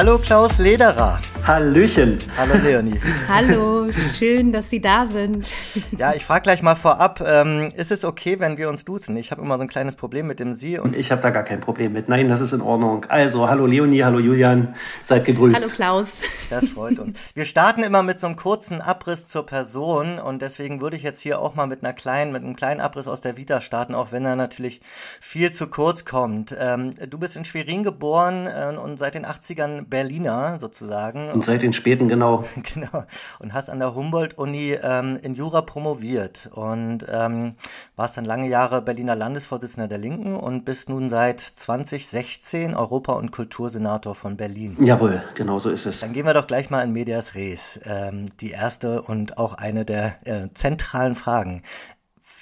Hallo Klaus Lederer. Hallöchen. Hallo Leonie. Hallo, schön, dass Sie da sind. Ja, ich frage gleich mal vorab, ähm, ist es okay, wenn wir uns duzen? Ich habe immer so ein kleines Problem mit dem Sie. Und ich habe da gar kein Problem mit. Nein, das ist in Ordnung. Also, hallo Leonie, hallo Julian, seid gegrüßt. Hallo Klaus. Das freut uns. Wir starten immer mit so einem kurzen Abriss zur Person und deswegen würde ich jetzt hier auch mal mit einer kleinen, mit einem kleinen Abriss aus der Vita starten, auch wenn er natürlich viel zu kurz kommt. Ähm, du bist in Schwerin geboren äh, und seit den 80ern Berliner sozusagen. Und seit den späten, genau. genau. Und hast an der Humboldt-Uni ähm, in Jura promoviert und ähm, warst dann lange Jahre Berliner Landesvorsitzender der Linken und bist nun seit 2016 Europa- und Kultursenator von Berlin. Jawohl, genau so ist es. Dann gehen wir doch gleich mal in Medias Res. Ähm, die erste und auch eine der äh, zentralen Fragen.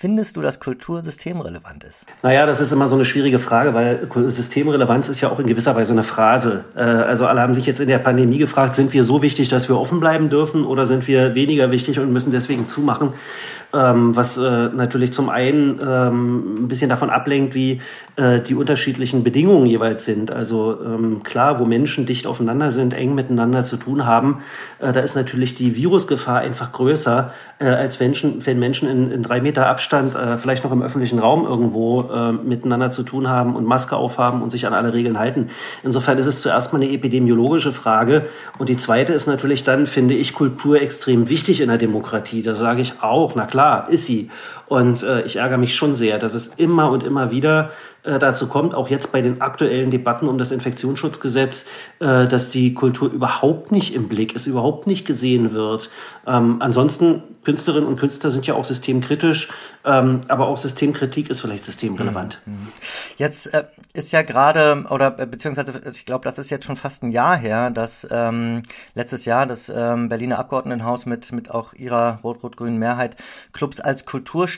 Findest du, dass Kultur systemrelevant ist? Naja, das ist immer so eine schwierige Frage, weil Systemrelevanz ist ja auch in gewisser Weise eine Phrase. Äh, also alle haben sich jetzt in der Pandemie gefragt, sind wir so wichtig, dass wir offen bleiben dürfen oder sind wir weniger wichtig und müssen deswegen zumachen? ähm, was äh, natürlich zum einen ähm, ein bisschen davon ablenkt, wie äh, die unterschiedlichen Bedingungen jeweils sind. Also ähm, klar, wo Menschen dicht aufeinander sind, eng miteinander zu tun haben, da ist natürlich die Virusgefahr einfach größer, als wenn Menschen in drei Meter Abstand äh, vielleicht noch im öffentlichen Raum irgendwo äh, miteinander zu tun haben und Maske aufhaben und sich an alle Regeln halten. Insofern ist es zuerst mal eine epidemiologische Frage. Und die zweite ist natürlich dann, finde ich, Kultur extrem wichtig in der Demokratie. Da sage ich auch, na klar, ist sie. Und äh, ich ärgere mich schon sehr, dass es immer und immer wieder äh, dazu kommt, auch jetzt bei den aktuellen Debatten um das Infektionsschutzgesetz, äh, dass die Kultur überhaupt nicht im Blick ist, überhaupt nicht gesehen wird. Ähm, ansonsten, Künstlerinnen und Künstler sind ja auch systemkritisch, ähm, aber auch Systemkritik ist vielleicht systemrelevant. Mhm. Mhm. Jetzt äh, ist ja gerade, oder äh, beziehungsweise ich glaube, das ist jetzt schon fast ein Jahr her, dass ähm, letztes Jahr das ähm, Berliner Abgeordnetenhaus mit, mit auch ihrer rot-rot-grünen Mehrheit Clubs als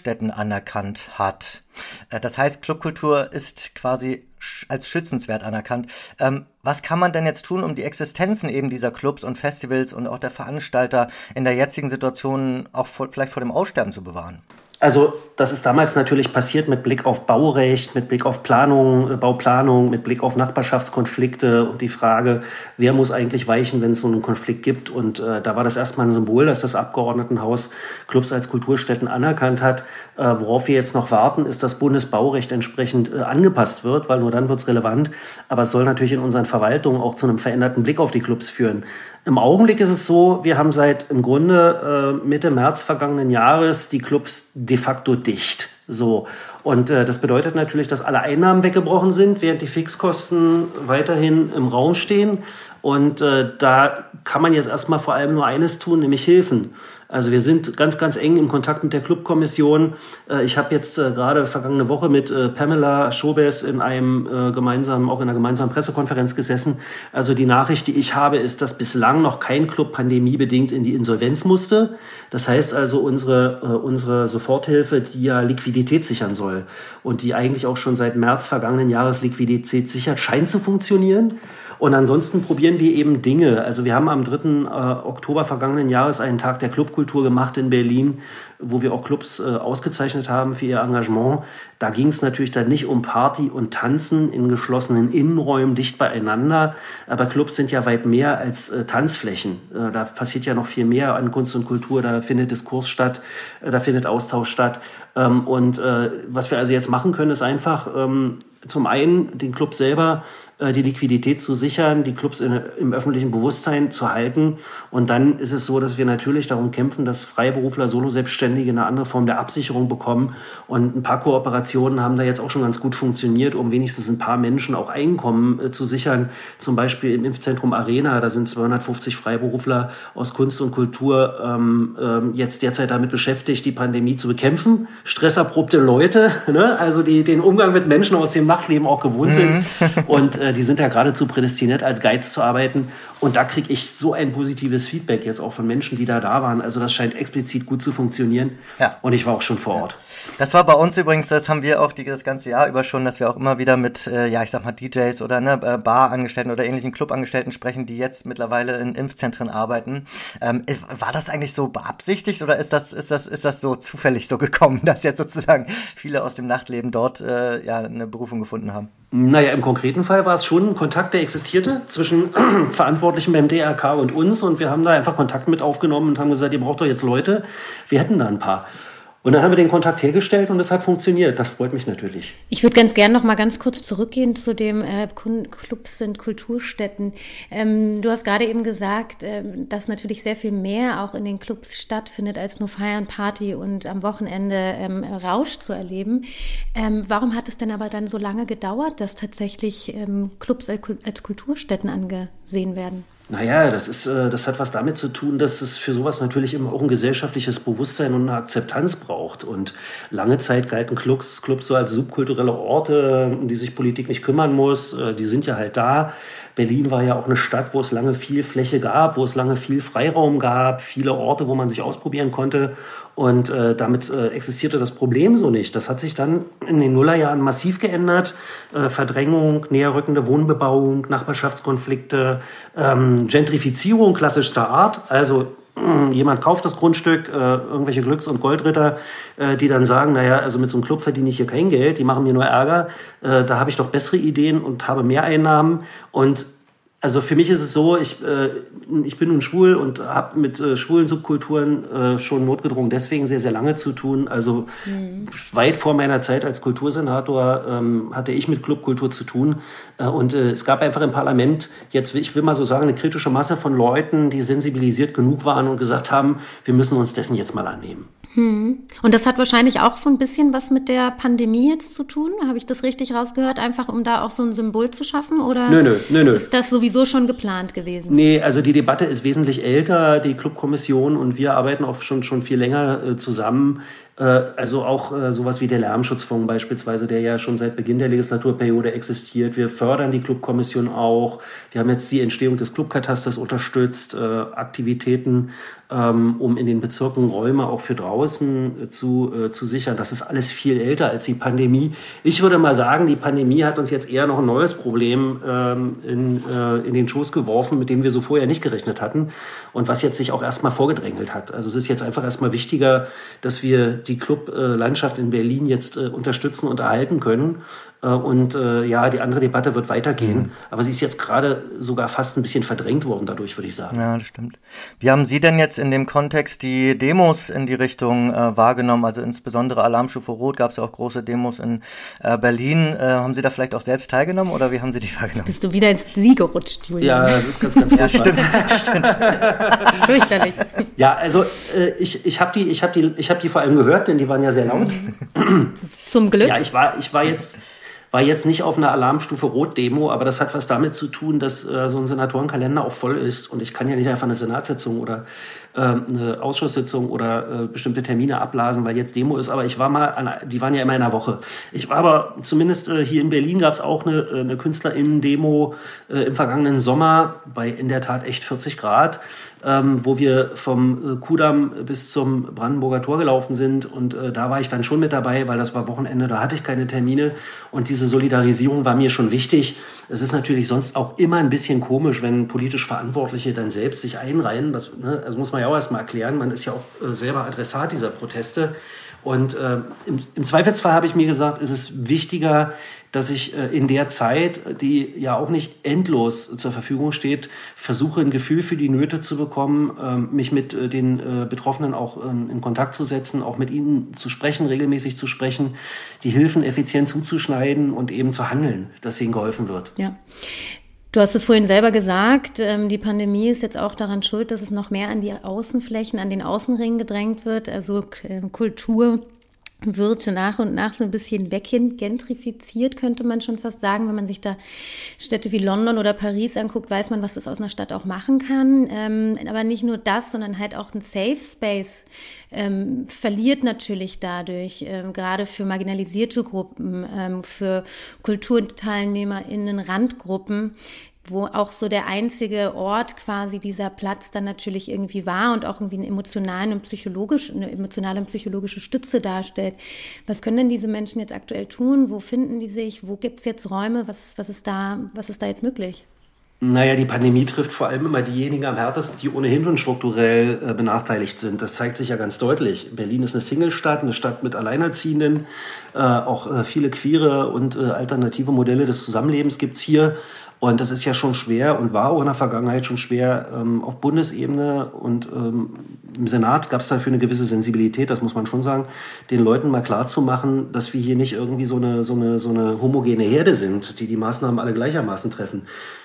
Kulturstätten anerkannt hat. Äh, das heißt, Clubkultur ist quasi als schützenswert anerkannt. Ähm, was kann man denn jetzt tun, um die Existenzen eben dieser Clubs und Festivals und auch der Veranstalter in der jetzigen Situation auch vor, vielleicht vor dem Aussterben zu bewahren? Also das ist damals natürlich passiert mit Blick auf Baurecht, mit Blick auf Planung, äh, Bauplanung, mit Blick auf Nachbarschaftskonflikte und die Frage, wer muss eigentlich weichen, wenn es so einen Konflikt gibt. Und äh, da war das erstmal ein Symbol, dass das Abgeordnetenhaus Clubs als Kulturstätten anerkannt hat. Äh, worauf wir jetzt noch warten, ist, dass Bundesbaurecht entsprechend äh, angepasst wird, weil nur dann wird es relevant. Aber es soll natürlich in unseren Verwaltungen auch zu einem veränderten Blick auf die Clubs führen. Im Augenblick ist es so, wir haben seit im Grunde äh, Mitte März vergangenen Jahres die Clubs de facto dicht. So. Und äh, das bedeutet natürlich, dass alle Einnahmen weggebrochen sind, während die Fixkosten weiterhin im Raum stehen. Und äh, da kann man jetzt erstmal vor allem nur eines tun, nämlich Hilfen. Also wir sind ganz, ganz eng im Kontakt mit der Clubkommission. Äh, ich habe jetzt äh, gerade vergangene Woche mit äh, Pamela Schobes in einem gemeinsamen, auch in einer gemeinsamen Pressekonferenz gesessen. Also die Nachricht, die ich habe, ist, dass bislang noch kein Club pandemiebedingt in die Insolvenz musste. Das heißt also, unsere, unsere Soforthilfe, die ja Liquidität sichern soll und die eigentlich auch schon seit März vergangenen Jahres Liquidität sichert, scheint zu funktionieren. Und ansonsten probieren wir eben Dinge. Also wir haben am 3. Äh, Oktober vergangenen Jahres einen Tag der Clubkultur gemacht in Berlin, wo wir auch Clubs äh, ausgezeichnet haben für ihr Engagement. Da ging es natürlich dann nicht um Party und Tanzen in geschlossenen Innenräumen dicht beieinander. Aber Clubs sind ja weit mehr als äh, Tanzflächen. Äh, da passiert ja noch viel mehr an Kunst und Kultur. Da findet Diskurs statt, äh, da findet Austausch statt. Ähm, und äh, was wir also jetzt machen können, ist einfach ähm, zum einen den Club selber äh, die Liquidität zu sichern, die Clubs in, im öffentlichen Bewusstsein zu halten. Und dann ist es so, dass wir natürlich darum kämpfen, dass Freiberufler, Solo-Selbstständige eine andere Form der Absicherung bekommen. Und ein paar Kooperationen haben da jetzt auch schon ganz gut funktioniert, um wenigstens ein paar Menschen auch Einkommen äh, zu sichern. Zum Beispiel im Impfzentrum Arena, da sind 250 Freiberufler aus Kunst und Kultur ähm, ähm, jetzt derzeit damit beschäftigt, die Pandemie zu bekämpfen. Stresserprobte Leute, ne? also die den Umgang mit Menschen aus dem Nachtleben auch gewohnt sind. Mhm. und äh, die sind ja geradezu prädestiniert, als Guides zu arbeiten. Und da kriege ich so ein positives Feedback jetzt auch von Menschen, die da da waren. Also das scheint explizit gut zu funktionieren. Ja. Und ich war auch schon vor Ort. Das war bei uns übrigens, das haben wir auch die, das ganze Jahr über schon, dass wir auch immer wieder mit, äh, ja, ich sag mal, DJs oder ne, äh, Barangestellten oder ähnlichen Clubangestellten sprechen, die jetzt mittlerweile in Impfzentren arbeiten. Ähm, war das eigentlich so beabsichtigt oder ist das, ist das, ist das so zufällig so gekommen, dass jetzt sozusagen viele aus dem Nachtleben dort äh, ja eine Berufung gefunden haben? Naja, im konkreten Fall war es schon ein Kontakt, der existierte zwischen Verantwortlichen beim DRK und uns und wir haben da einfach Kontakt mit aufgenommen und haben gesagt, ihr braucht doch jetzt Leute. Wir hätten da ein paar. Und dann haben wir den Kontakt hergestellt und es hat funktioniert. Das freut mich natürlich. Ich würde ganz gerne noch mal ganz kurz zurückgehen zu dem äh, Clubs sind Kulturstätten. Ähm, du hast gerade eben gesagt, äh, dass natürlich sehr viel mehr auch in den Clubs stattfindet, als nur Feiern, Party und am Wochenende ähm, Rausch zu erleben. Ähm, warum hat es denn aber dann so lange gedauert, dass tatsächlich ähm, Clubs als Kulturstätten angesehen werden? Naja, das ist, äh, das hat was damit zu tun, dass es für sowas natürlich immer auch ein gesellschaftliches Bewusstsein und eine Akzeptanz braucht. Und lange Zeit galten Clubs, Clubs so als subkulturelle Orte, um die sich Politik nicht kümmern muss. Äh, die sind ja halt da. Berlin war ja auch eine Stadt, wo es lange viel Fläche gab, wo es lange viel Freiraum gab, viele Orte, wo man sich ausprobieren konnte. Und äh, damit äh, existierte das Problem so nicht. Das hat sich dann in den Nullerjahren massiv geändert. Äh, Verdrängung, näherrückende Wohnbebauung, Nachbarschaftskonflikte, ähm, Gentrifizierung klassischer Art. Also hm, jemand kauft das Grundstück, äh, irgendwelche Glücks- und Goldritter, äh, die dann sagen, naja, also mit so einem Club verdiene ich hier kein Geld, die machen mir nur Ärger, äh, da habe ich doch bessere Ideen und habe mehr Einnahmen und also für mich ist es so, ich, äh, ich bin nun schwul und habe mit äh, schwulen Subkulturen äh, schon notgedrungen deswegen sehr, sehr lange zu tun. Also mhm. weit vor meiner Zeit als Kultursenator ähm, hatte ich mit Clubkultur zu tun. Äh, und äh, es gab einfach im Parlament jetzt, ich will mal so sagen, eine kritische Masse von Leuten, die sensibilisiert genug waren und gesagt haben, wir müssen uns dessen jetzt mal annehmen. Hm. Und das hat wahrscheinlich auch so ein bisschen was mit der Pandemie jetzt zu tun. Habe ich das richtig rausgehört? Einfach um da auch so ein Symbol zu schaffen? Oder nö, nö, nö, nö. ist das sowieso schon geplant gewesen? Nee, also die Debatte ist wesentlich älter. Die Clubkommission und wir arbeiten auch schon, schon viel länger äh, zusammen. Äh, also auch äh, sowas wie der Lärmschutzfonds beispielsweise, der ja schon seit Beginn der Legislaturperiode existiert. Wir fördern die Clubkommission auch. Wir haben jetzt die Entstehung des Clubkatasters unterstützt, äh, Aktivitäten ähm, um in den Bezirken Räume auch für draußen äh, zu, äh, zu sichern. Das ist alles viel älter als die Pandemie. Ich würde mal sagen, die Pandemie hat uns jetzt eher noch ein neues Problem ähm, in, äh, in den Schoß geworfen, mit dem wir so vorher nicht gerechnet hatten und was jetzt sich auch erstmal vorgedrängelt hat. Also es ist jetzt einfach erstmal wichtiger, dass wir die Clublandschaft in Berlin jetzt äh, unterstützen und erhalten können. äh, und äh, ja, die andere Debatte wird weitergehen. Mhm. Aber sie ist jetzt gerade sogar fast ein bisschen verdrängt worden dadurch, würde ich sagen. Ja, das stimmt. Wie haben Sie denn jetzt in dem Kontext die Demos in die Richtung äh, wahrgenommen? Also insbesondere Alarmstufe Rot gab es ja auch große Demos in äh, Berlin. Äh, haben Sie da vielleicht auch selbst teilgenommen oder wie haben Sie die wahrgenommen? Bist du wieder ins Sie gerutscht, Julian? Ja, das ist ganz, ganz Ja, stimmt, stimmt. Fürchterlich. Ja, also äh, ich, ich habe die, ich hab die, ich hab die vor allem gehört, denn die waren ja sehr laut. Zum Glück. Ja, ich war, ich war jetzt war jetzt nicht auf einer Alarmstufe Rot-Demo, aber das hat was damit zu tun, dass äh, so ein Senatorenkalender auch voll ist. Und ich kann ja nicht einfach eine Senatssitzung oder eine Ausschusssitzung oder äh, bestimmte Termine abblasen, weil jetzt Demo ist. Aber ich war mal, an, die waren ja immer in einer Woche. Ich war aber zumindest äh, hier in Berlin gab es auch eine, äh, eine KünstlerInnen-Demo im vergangenen Sommer bei in der Tat echt 40 Grad ähm, wo wir vom Kudamm bis zum Brandenburger Tor gelaufen sind. Und da war ich dann schon mit dabei, weil das war Wochenende, da hatte ich keine Termine. Und diese Solidarisierung war mir schon wichtig. Es ist natürlich sonst auch immer ein bisschen komisch, wenn politisch Verantwortliche dann selbst sich einreihen. Das, ne, das muss man ja auch erstmal erklären. Man ist ja auch äh, selber Adressat dieser Proteste. Und äh, im, im Zweifelsfall habe ich mir gesagt, ist es wichtiger, dass ich äh, in der Zeit, die ja auch nicht endlos zur Verfügung steht, versuche ein Gefühl für die Nöte zu bekommen, äh, mich mit äh, den äh, Betroffenen auch in Kontakt zu setzen, auch mit ihnen zu sprechen, regelmäßig zu sprechen, die Hilfen effizient zuzuschneiden und eben zu handeln, dass ihnen geholfen wird. Ja. Du hast es vorhin selber gesagt, ähm, die Pandemie ist jetzt auch daran schuld, dass es noch mehr an die Außenflächen, an den Außenringen gedrängt wird, also ähm, Kultur wird nach und nach so ein bisschen weggentrifiziert, könnte man schon fast sagen. Wenn man sich da Städte wie London oder Paris anguckt, weiß man, was das aus einer Stadt auch machen kann. Ähm, aber nicht nur das, sondern halt auch ein Safe Space ähm, verliert natürlich dadurch, ähm, gerade für marginalisierte Gruppen, ähm, für KulturteilnehmerInnen, Randgruppen, wo auch so der einzige Ort quasi dieser Platz dann natürlich irgendwie war und auch irgendwie eine emotionale und psychologische, eine emotionale und psychologische Stütze darstellt. Was können denn diese Menschen jetzt aktuell tun? Wo finden die sich? Wo gibt es jetzt Räume? Was, was, ist da, was ist da jetzt möglich? Naja, die Pandemie trifft vor allem immer diejenigen am härtesten, die ohnehin schon strukturell äh, benachteiligt sind. Das zeigt sich ja ganz deutlich. Berlin ist eine Single-Stadt, eine Stadt mit Alleinerziehenden. Äh, auch äh, viele queere und äh, alternative Modelle des Zusammenlebens gibt's hier. Und das ist ja schon schwer und war auch in der Vergangenheit schon schwer ähm, auf Bundesebene und ähm, im Senat gab es dafür eine gewisse Sensibilität, das muss man schon sagen, den Leuten mal klar zu machen, dass wir hier nicht irgendwie so eine, so eine, so eine homogene Herde sind, die die Maßnahmen alle gleichermaßen treffen.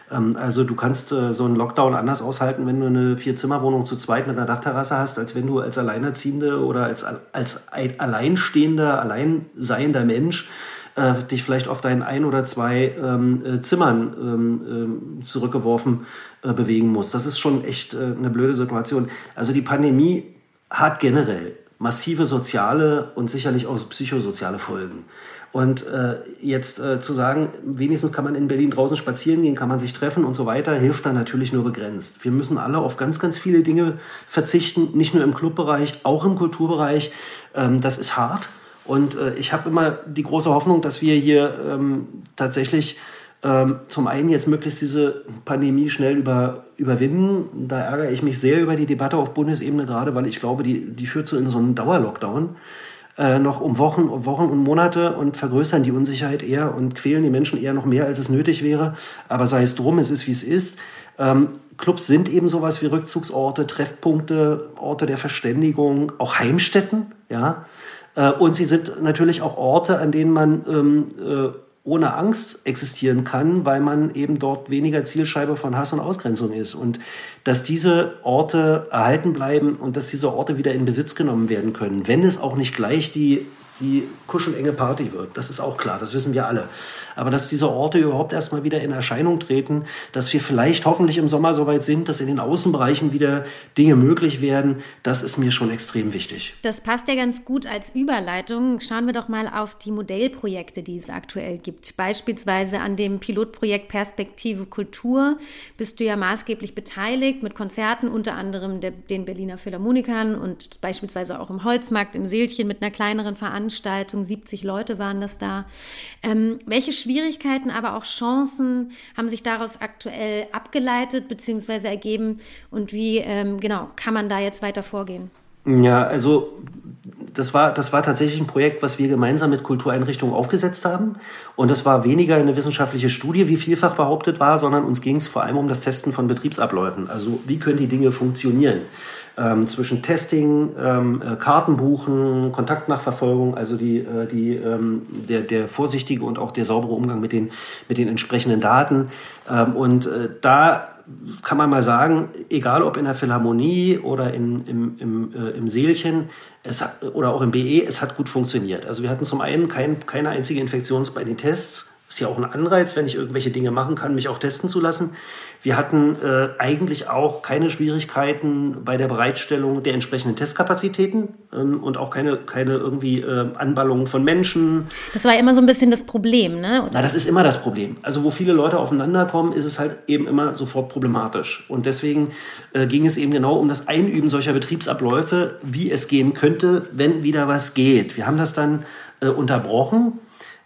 Ähm, also du kannst äh, so einen Lockdown anders aushalten, wenn du eine Vier-Zimmer-Wohnung zu zweit mit einer Dachterrasse hast, als wenn du als Alleinerziehende oder als, als alleinstehender, alleinseiender Mensch äh, dich vielleicht auf deinen ein oder zwei ähm, äh, Zimmern ähm, äh, zurückgeworfen äh, bewegen musst. Das ist schon echt äh, eine blöde Situation. Also die Pandemie hat generell massive soziale und sicherlich auch psychosoziale Folgen. Und äh, jetzt äh, zu sagen, wenigstens kann man in Berlin draußen spazieren gehen, kann man sich treffen und so weiter, hilft da natürlich nur begrenzt. Wir müssen alle auf ganz, ganz viele Dinge verzichten, nicht nur im Clubbereich, auch im Kulturbereich. Ähm, das ist hart. Und äh, ich habe immer die große Hoffnung, dass wir hier ähm, tatsächlich ähm, zum einen jetzt möglichst diese Pandemie schnell über, überwinden. Da ärgere ich mich sehr über die Debatte auf Bundesebene gerade, weil ich glaube, die, die führt so in so einen Dauerlockdown äh, noch um Wochen, um Wochen und Monate und vergrößern die Unsicherheit eher und quälen die Menschen eher noch mehr, als es nötig wäre. Aber sei es drum, es ist wie es ist. Ähm, Clubs sind eben sowas wie Rückzugsorte, Treffpunkte, Orte der Verständigung, auch Heimstätten, ja. Äh, und sie sind natürlich auch Orte, an denen man ähm, äh, ohne Angst existieren kann, weil man eben dort weniger Zielscheibe von Hass und Ausgrenzung ist. Und dass diese Orte erhalten bleiben und dass diese Orte wieder in Besitz genommen werden können, wenn es auch nicht gleich die die kuschelenge Party wird. Das ist auch klar, das wissen wir alle. Aber dass diese Orte überhaupt erstmal wieder in Erscheinung treten, dass wir vielleicht hoffentlich im Sommer soweit sind, dass in den Außenbereichen wieder Dinge möglich werden, das ist mir schon extrem wichtig. Das passt ja ganz gut als Überleitung. Schauen wir doch mal auf die Modellprojekte, die es aktuell gibt. Beispielsweise an dem Pilotprojekt Perspektive Kultur bist du ja maßgeblich beteiligt mit Konzerten, unter anderem der, den Berliner Philharmonikern und beispielsweise auch im Holzmarkt in Seelchen mit einer kleineren Veranstaltung. 70 Leute waren das da. Ähm, welche Schwierigkeiten, aber auch Chancen haben sich daraus aktuell abgeleitet bzw. ergeben und wie ähm, genau kann man da jetzt weiter vorgehen? Ja, also das war, das war tatsächlich ein Projekt, was wir gemeinsam mit Kultureinrichtungen aufgesetzt haben. Und das war weniger eine wissenschaftliche Studie, wie vielfach behauptet war, sondern uns ging es vor allem um das Testen von Betriebsabläufen. Also wie können die Dinge funktionieren? Ähm, zwischen Testing, ähm, äh, Kartenbuchen, Kontaktnachverfolgung, also die, äh, die, ähm, der, der vorsichtige und auch der saubere Umgang mit den, mit den entsprechenden Daten. Ähm, und äh, da kann man mal sagen, egal ob in der Philharmonie oder in, im, im, äh, im Seelchen es hat, oder auch im BE, es hat gut funktioniert. Also wir hatten zum einen kein, keine einzige Infektion bei den Tests. Ist ja auch ein Anreiz, wenn ich irgendwelche Dinge machen kann, mich auch testen zu lassen. Wir hatten äh, eigentlich auch keine Schwierigkeiten bei der Bereitstellung der entsprechenden Testkapazitäten ähm, und auch keine, keine irgendwie äh, Anballung von Menschen. Das war immer so ein bisschen das Problem, ne? Na, das ist immer das Problem. Also wo viele Leute aufeinander kommen, ist es halt eben immer sofort problematisch. Und deswegen äh, ging es eben genau um das Einüben solcher Betriebsabläufe, wie es gehen könnte, wenn wieder was geht. Wir haben das dann äh, unterbrochen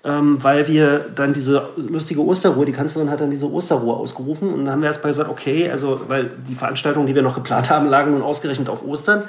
ähm, weil wir dann diese lustige Osterruhe, die Kanzlerin hat dann diese Osterruhe ausgerufen und dann haben wir erstmal gesagt, okay, also weil die Veranstaltungen, die wir noch geplant haben, lagen nun ausgerechnet auf Ostern,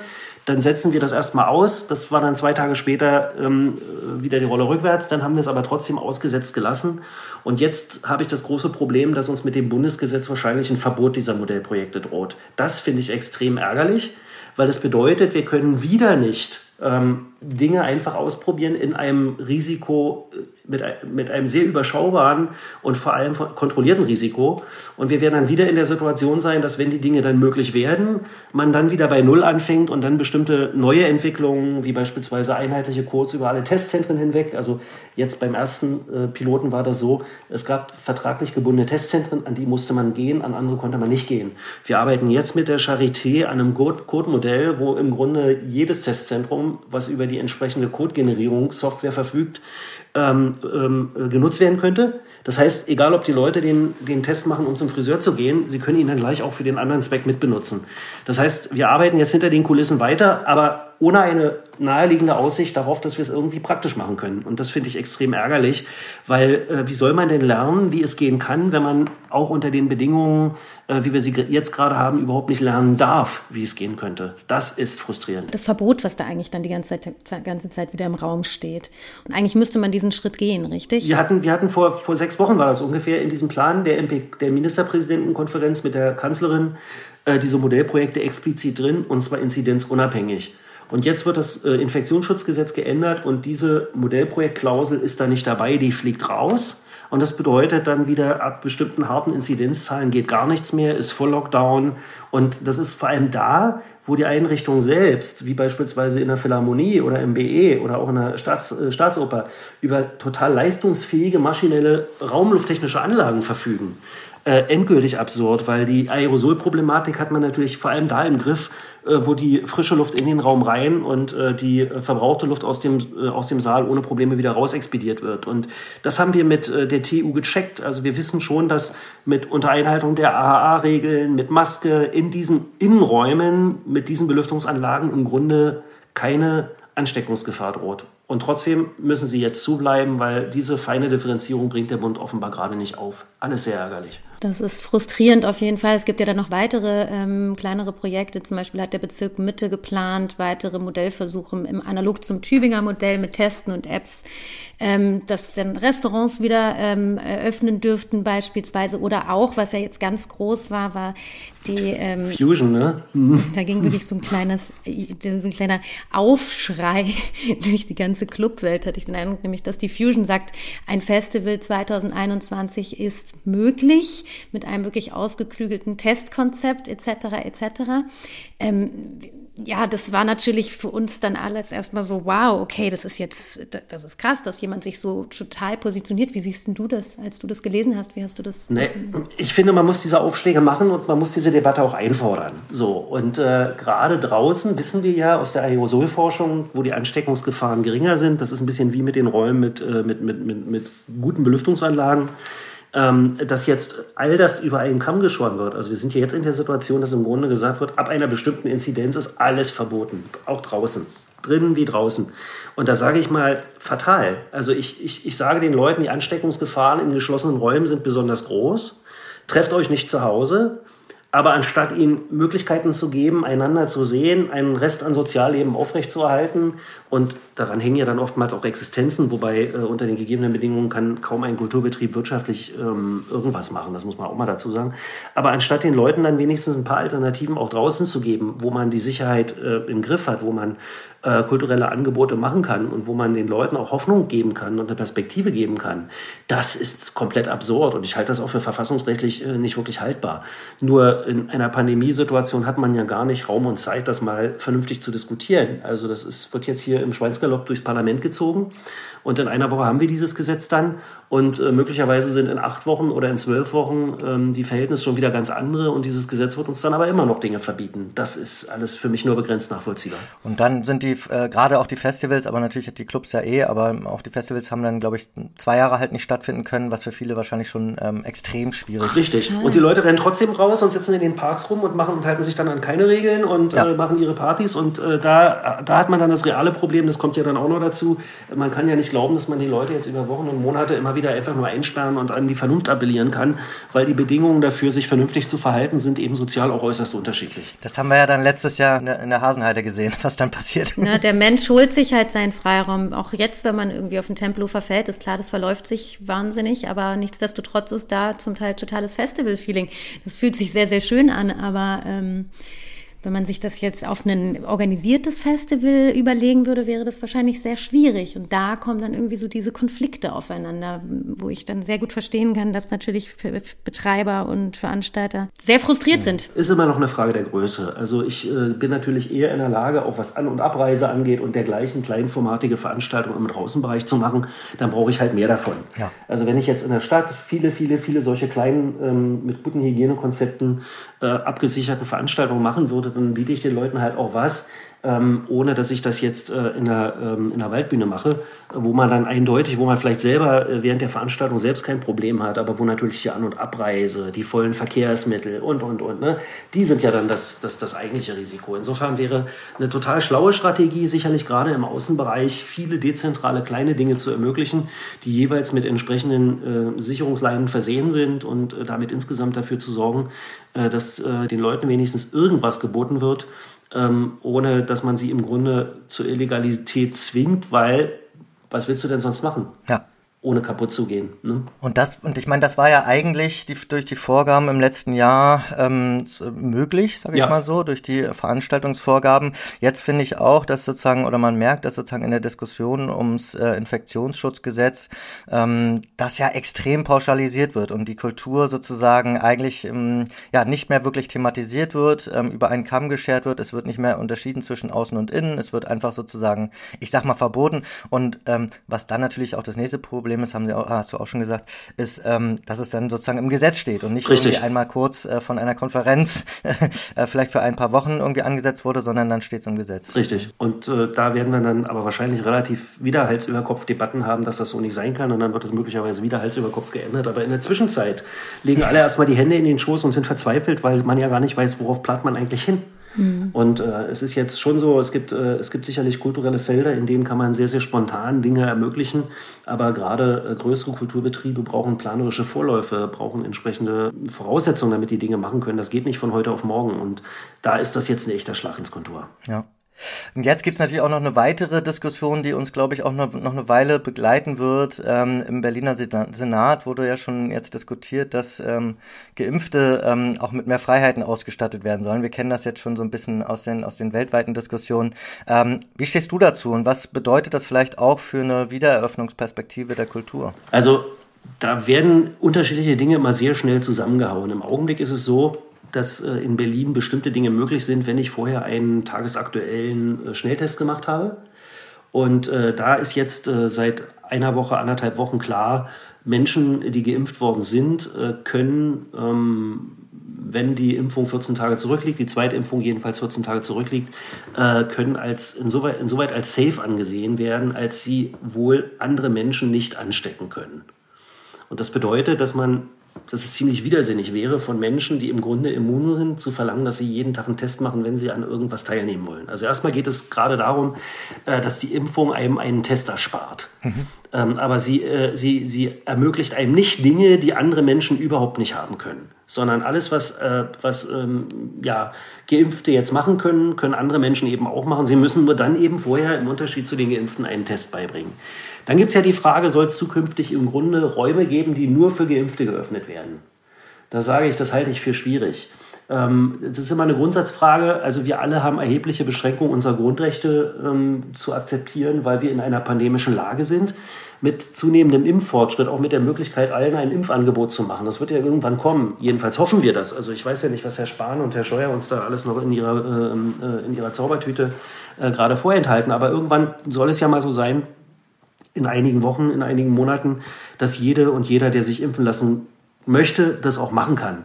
dann setzen wir das erstmal aus. Das war dann zwei Tage später ähm, wieder die Rolle rückwärts, dann haben wir es aber trotzdem ausgesetzt gelassen. Und jetzt habe ich das große Problem, dass uns mit dem Bundesgesetz wahrscheinlich ein Verbot dieser Modellprojekte droht. Das finde ich extrem ärgerlich, weil das bedeutet, wir können wieder nicht ähm, Dinge einfach ausprobieren in einem Risiko, mit, mit einem sehr überschaubaren und vor allem kontrollierten Risiko. Und wir werden dann wieder in der Situation sein, dass wenn die Dinge dann möglich werden, man dann wieder bei Null anfängt und dann bestimmte neue Entwicklungen, wie beispielsweise einheitliche Codes über alle Testzentren hinweg. Also jetzt beim ersten äh, Piloten war das so, es gab vertraglich gebundene Testzentren, an die musste man gehen, an andere konnte man nicht gehen. Wir arbeiten jetzt mit der Charité an einem Code-Modell, wo im Grunde jedes Testzentrum, was über die entsprechende Code-Generierung Software verfügt, ähm, ähm, genutzt werden könnte. Das heißt, egal ob die Leute den, den Test machen, um zum Friseur zu gehen, sie können ihn dann gleich auch für den anderen Zweck mitbenutzen. Das heißt, wir arbeiten jetzt hinter den Kulissen weiter, aber ohne eine naheliegende Aussicht darauf, dass wir es irgendwie praktisch machen können. Und das finde ich extrem ärgerlich, weil äh, wie soll man denn lernen, wie es gehen kann, wenn man auch unter den Bedingungen, äh, wie wir sie jetzt gerade haben, überhaupt nicht lernen darf, wie es gehen könnte. Das ist frustrierend. Das Verbot, was da eigentlich dann die ganze Zeit, ganze Zeit wieder im Raum steht. Und eigentlich müsste man diesen Schritt gehen, richtig? Wir hatten, wir hatten vor, vor sechs Wochen war das ungefähr in diesem Plan der, MP, der Ministerpräsidentenkonferenz mit der Kanzlerin äh, diese Modellprojekte explizit drin, und zwar inzidenzunabhängig. Und jetzt wird das äh, Infektionsschutzgesetz geändert und diese Modellprojektklausel ist da nicht dabei, die fliegt raus. Und das bedeutet dann wieder, ab bestimmten harten Inzidenzzahlen geht gar nichts mehr, ist Voll Lockdown. Und das ist vor allem da, wo die Einrichtung selbst, wie beispielsweise in der Philharmonie oder im BE oder auch in der Staats, äh, Staatsoper, über total leistungsfähige maschinelle raumlufttechnische Anlagen verfügen. Äh, endgültig absurd, weil die Aerosolproblematik hat man natürlich vor allem da im Griff, wo die frische Luft in den Raum rein und äh, die äh, verbrauchte Luft aus dem, aus dem Saal ohne Probleme wieder raus expediert wird. Und das haben wir mit der TU gecheckt. Also wir wissen schon, dass mit unter Einhaltung der AHA-Regeln, mit Maske in diesen Innenräumen, mit diesen Belüftungsanlagen im Grunde keine Ansteckungsgefahr droht. Und trotzdem müssen sie jetzt zubleiben, weil diese feine Differenzierung bringt der Bund offenbar gerade nicht auf. Alles sehr ärgerlich. Das ist frustrierend auf jeden Fall. Es gibt ja dann noch weitere ähm, kleinere Projekte. Zum Beispiel hat der Bezirk Mitte geplant, weitere Modellversuche im Analog zum Tübinger Modell mit Testen und Apps, ähm, dass dann Restaurants wieder ähm, eröffnen dürften beispielsweise. Oder auch, was ja jetzt ganz groß war, war die ähm, Fusion, ne? Da ging wirklich so ein kleines, so ein kleiner Aufschrei durch die ganze Clubwelt, hatte ich den Eindruck, nämlich, dass die Fusion sagt, ein Festival 2021 ist möglich mit einem wirklich ausgeklügelten Testkonzept etc. etc. Ähm, ja, das war natürlich für uns dann alles erstmal so, wow, okay, das ist jetzt, das ist krass, dass jemand sich so total positioniert. Wie siehst du das, als du das gelesen hast? Wie hast du das? Nee, ich finde, man muss diese Aufschläge machen und man muss diese Debatte auch einfordern. So, und äh, gerade draußen wissen wir ja aus der Aerosolforschung, wo die Ansteckungsgefahren geringer sind, das ist ein bisschen wie mit den Räumen mit, äh, mit, mit, mit, mit guten Belüftungsanlagen ähm, dass jetzt all das über einen Kamm geschoren wird. Also wir sind ja jetzt in der Situation, dass im Grunde gesagt wird, ab einer bestimmten Inzidenz ist alles verboten, auch draußen, drinnen wie draußen. Und da sage ich mal fatal. Also ich, ich, ich sage den Leuten, die Ansteckungsgefahren in geschlossenen Räumen sind besonders groß. Trefft euch nicht zu Hause, aber anstatt ihnen Möglichkeiten zu geben, einander zu sehen, einen Rest an Sozialleben aufrechtzuerhalten, und daran hängen ja dann oftmals auch Existenzen, wobei äh, unter den gegebenen Bedingungen kann kaum ein Kulturbetrieb wirtschaftlich ähm, irgendwas machen, das muss man auch mal dazu sagen. Aber anstatt den Leuten dann wenigstens ein paar Alternativen auch draußen zu geben, wo man die Sicherheit äh, im Griff hat, wo man äh, kulturelle Angebote machen kann und wo man den Leuten auch Hoffnung geben kann und eine Perspektive geben kann, das ist komplett absurd und ich halte das auch für verfassungsrechtlich äh, nicht wirklich haltbar. Nur in einer Pandemiesituation hat man ja gar nicht Raum und Zeit, das mal vernünftig zu diskutieren. Also das ist, wird jetzt hier im Schweinsgalopp durchs Parlament gezogen. Und in einer Woche haben wir dieses Gesetz dann und äh, möglicherweise sind in acht Wochen oder in zwölf Wochen ähm, die Verhältnisse schon wieder ganz andere und dieses Gesetz wird uns dann aber immer noch Dinge verbieten. Das ist alles für mich nur begrenzt nachvollziehbar. Und dann sind die, äh, gerade auch die Festivals, aber natürlich die Clubs ja eh, aber auch die Festivals haben dann, glaube ich, zwei Jahre halt nicht stattfinden können, was für viele wahrscheinlich schon ähm, extrem schwierig ist. Richtig. Und die Leute rennen trotzdem raus und sitzen in den Parks rum und machen und halten sich dann an keine Regeln und ja. äh, machen ihre Partys und äh, da, da hat man dann das reale Problem, das kommt ja dann auch noch dazu. Man kann ja nicht glauben, dass man die Leute jetzt über Wochen und Monate immer wieder wieder einfach nur einsperren und an die Vernunft appellieren kann, weil die Bedingungen dafür, sich vernünftig zu verhalten, sind eben sozial auch äußerst unterschiedlich. Das haben wir ja dann letztes Jahr in der Hasenheide gesehen, was dann passiert. Na, der Mensch holt sich halt seinen Freiraum. Auch jetzt, wenn man irgendwie auf den Tempelhofer fällt, ist klar, das verläuft sich wahnsinnig, aber nichtsdestotrotz ist da zum Teil totales Festival-Feeling. Das fühlt sich sehr, sehr schön an, aber ähm, Wenn man sich das jetzt auf ein organisiertes Festival überlegen würde, wäre das wahrscheinlich sehr schwierig. Und da kommen dann irgendwie so diese Konflikte aufeinander, wo ich dann sehr gut verstehen kann, dass natürlich Betreiber und Veranstalter sehr frustriert sind. Ist immer noch eine Frage der Größe. Also ich äh, bin natürlich eher in der Lage, auch was An- und Abreise angeht und dergleichen kleinformatige Veranstaltungen im Draußenbereich zu machen, dann brauche ich halt mehr davon. Ja. Also wenn ich jetzt in der Stadt viele, viele, viele solche kleinen ähm, mit guten Hygienekonzepten äh, abgesicherten Veranstaltungen machen würde, dann biete ich den Leuten halt auch was, ähm, ohne dass ich das jetzt äh, in, der, ähm, in der Waldbühne mache, wo man dann eindeutig, wo man vielleicht selber äh, während der Veranstaltung selbst kein Problem hat, aber wo natürlich die An- und Abreise, die vollen Verkehrsmittel und, und, und, ne, die sind ja dann das, das, das eigentliche Risiko. Insofern wäre eine total schlaue Strategie, sicherlich gerade im Außenbereich viele dezentrale kleine Dinge zu ermöglichen, die jeweils mit entsprechenden äh, Sicherungsleinen versehen sind und äh, damit insgesamt dafür zu sorgen, äh, dass äh, den Leuten wenigstens irgendwas geboten wird, ähm, ohne dass man sie im Grunde zur Illegalität zwingt, weil was willst du denn sonst machen? Ja ohne kaputt zu gehen. Ne? Und das, und ich meine, das war ja eigentlich die, durch die Vorgaben im letzten Jahr ähm, möglich, sage ich ja. mal so, durch die Veranstaltungsvorgaben. Jetzt finde ich auch, dass sozusagen, oder man merkt, dass sozusagen in der Diskussion ums äh, Infektionsschutzgesetz ähm, das ja extrem pauschalisiert wird und die Kultur sozusagen eigentlich ähm, ja nicht mehr wirklich thematisiert wird, ähm, über einen Kamm geschert wird. Es wird nicht mehr unterschieden zwischen außen und innen. Es wird einfach sozusagen, ich sag mal, verboten. Und ähm, was dann natürlich auch das nächste Problem Problem ist, haben Sie auch, hast du auch schon gesagt, ist, ähm, dass es dann sozusagen im Gesetz steht und nicht Richtig. irgendwie einmal kurz äh, von einer Konferenz äh, vielleicht für ein paar Wochen irgendwie angesetzt wurde, sondern dann steht es im Gesetz. Richtig. Und äh, da werden wir dann aber wahrscheinlich relativ wieder Hals über Kopf Debatten haben, dass das so nicht sein kann und dann wird es möglicherweise wieder Hals über Kopf geändert. Aber in der Zwischenzeit legen alle erstmal die Hände in den Schoß und sind verzweifelt, weil man ja gar nicht weiß, worauf plant man eigentlich hin. Mhm. Und äh, es ist jetzt schon so, es gibt, äh, es gibt sicherlich kulturelle Felder, in denen kann man sehr, sehr spontan Dinge ermöglichen. Aber gerade äh, größere Kulturbetriebe brauchen planerische Vorläufe, brauchen entsprechende Voraussetzungen, damit die Dinge machen können. Das geht nicht von heute auf morgen. Und da ist das jetzt ein echter Schlag ins Kontor. Ja. Und jetzt gibt's natürlich auch noch eine weitere Diskussion, die uns, glaube ich, auch noch, noch eine Weile begleiten wird. Ähm, Im Berliner Senat wurde ja schon jetzt diskutiert, dass ähm, Geimpfte ähm, auch mit mehr Freiheiten ausgestattet werden sollen. Wir kennen das jetzt schon so ein bisschen aus den, aus den weltweiten Diskussionen. Ähm, wie stehst du dazu und was bedeutet das vielleicht auch für eine Wiedereröffnungsperspektive der Kultur? Also da werden unterschiedliche Dinge immer sehr schnell zusammengehauen. Im Augenblick ist es so, dass äh, in Berlin bestimmte Dinge möglich sind, wenn ich vorher einen tagesaktuellen äh, Schnelltest gemacht habe. Und äh, da ist jetzt äh, seit einer Woche, anderthalb Wochen klar, Menschen, die geimpft worden sind, äh, können, ähm, wenn die Impfung 14 Tage zurückliegt, die Zweitimpfung jedenfalls 14 Tage zurückliegt, äh, können als insoweit, insoweit als safe angesehen werden, als sie wohl andere Menschen nicht anstecken können. Und das bedeutet, dass man dass es ziemlich widersinnig wäre, von Menschen, die im Grunde immun sind, zu verlangen, dass sie jeden Tag einen Test machen, wenn sie an irgendwas teilnehmen wollen. Also erstmal geht es gerade darum, äh, dass die Impfung einem einen Test erspart. Mhm. Ähm, aber sie, äh, sie, sie ermöglicht einem nicht Dinge, die andere Menschen überhaupt nicht haben können. Sondern alles, was, äh, was ähm, ja, Geimpfte jetzt machen können, können andere Menschen eben auch machen. Sie müssen nur dann eben vorher im Unterschied zu den Geimpften einen Test beibringen. Dann gibt es ja die Frage, soll es zukünftig im Grunde Räume geben, die nur für Geimpfte geöffnet werden? Da sage ich, das halte ich für schwierig. Ähm, das ist immer eine Grundsatzfrage. Also wir alle haben erhebliche Beschränkungen unserer Grundrechte ähm, zu akzeptieren, weil wir in einer pandemischen Lage sind. Mit zunehmendem Impffortschritt, auch mit der Möglichkeit, allen ein Impfangebot zu machen. Das wird ja irgendwann kommen. Jedenfalls hoffen wir das. Also ich weiß ja nicht, was Herr Spahn und Herr Scheuer uns da alles noch in ihrer, ähm, äh, in ihrer Zaubertüte äh, gerade vorenthalten. Aber irgendwann soll es ja mal so sein, in einigen Wochen, in einigen Monaten, dass jede und jeder, der sich impfen lassen möchte, das auch machen kann.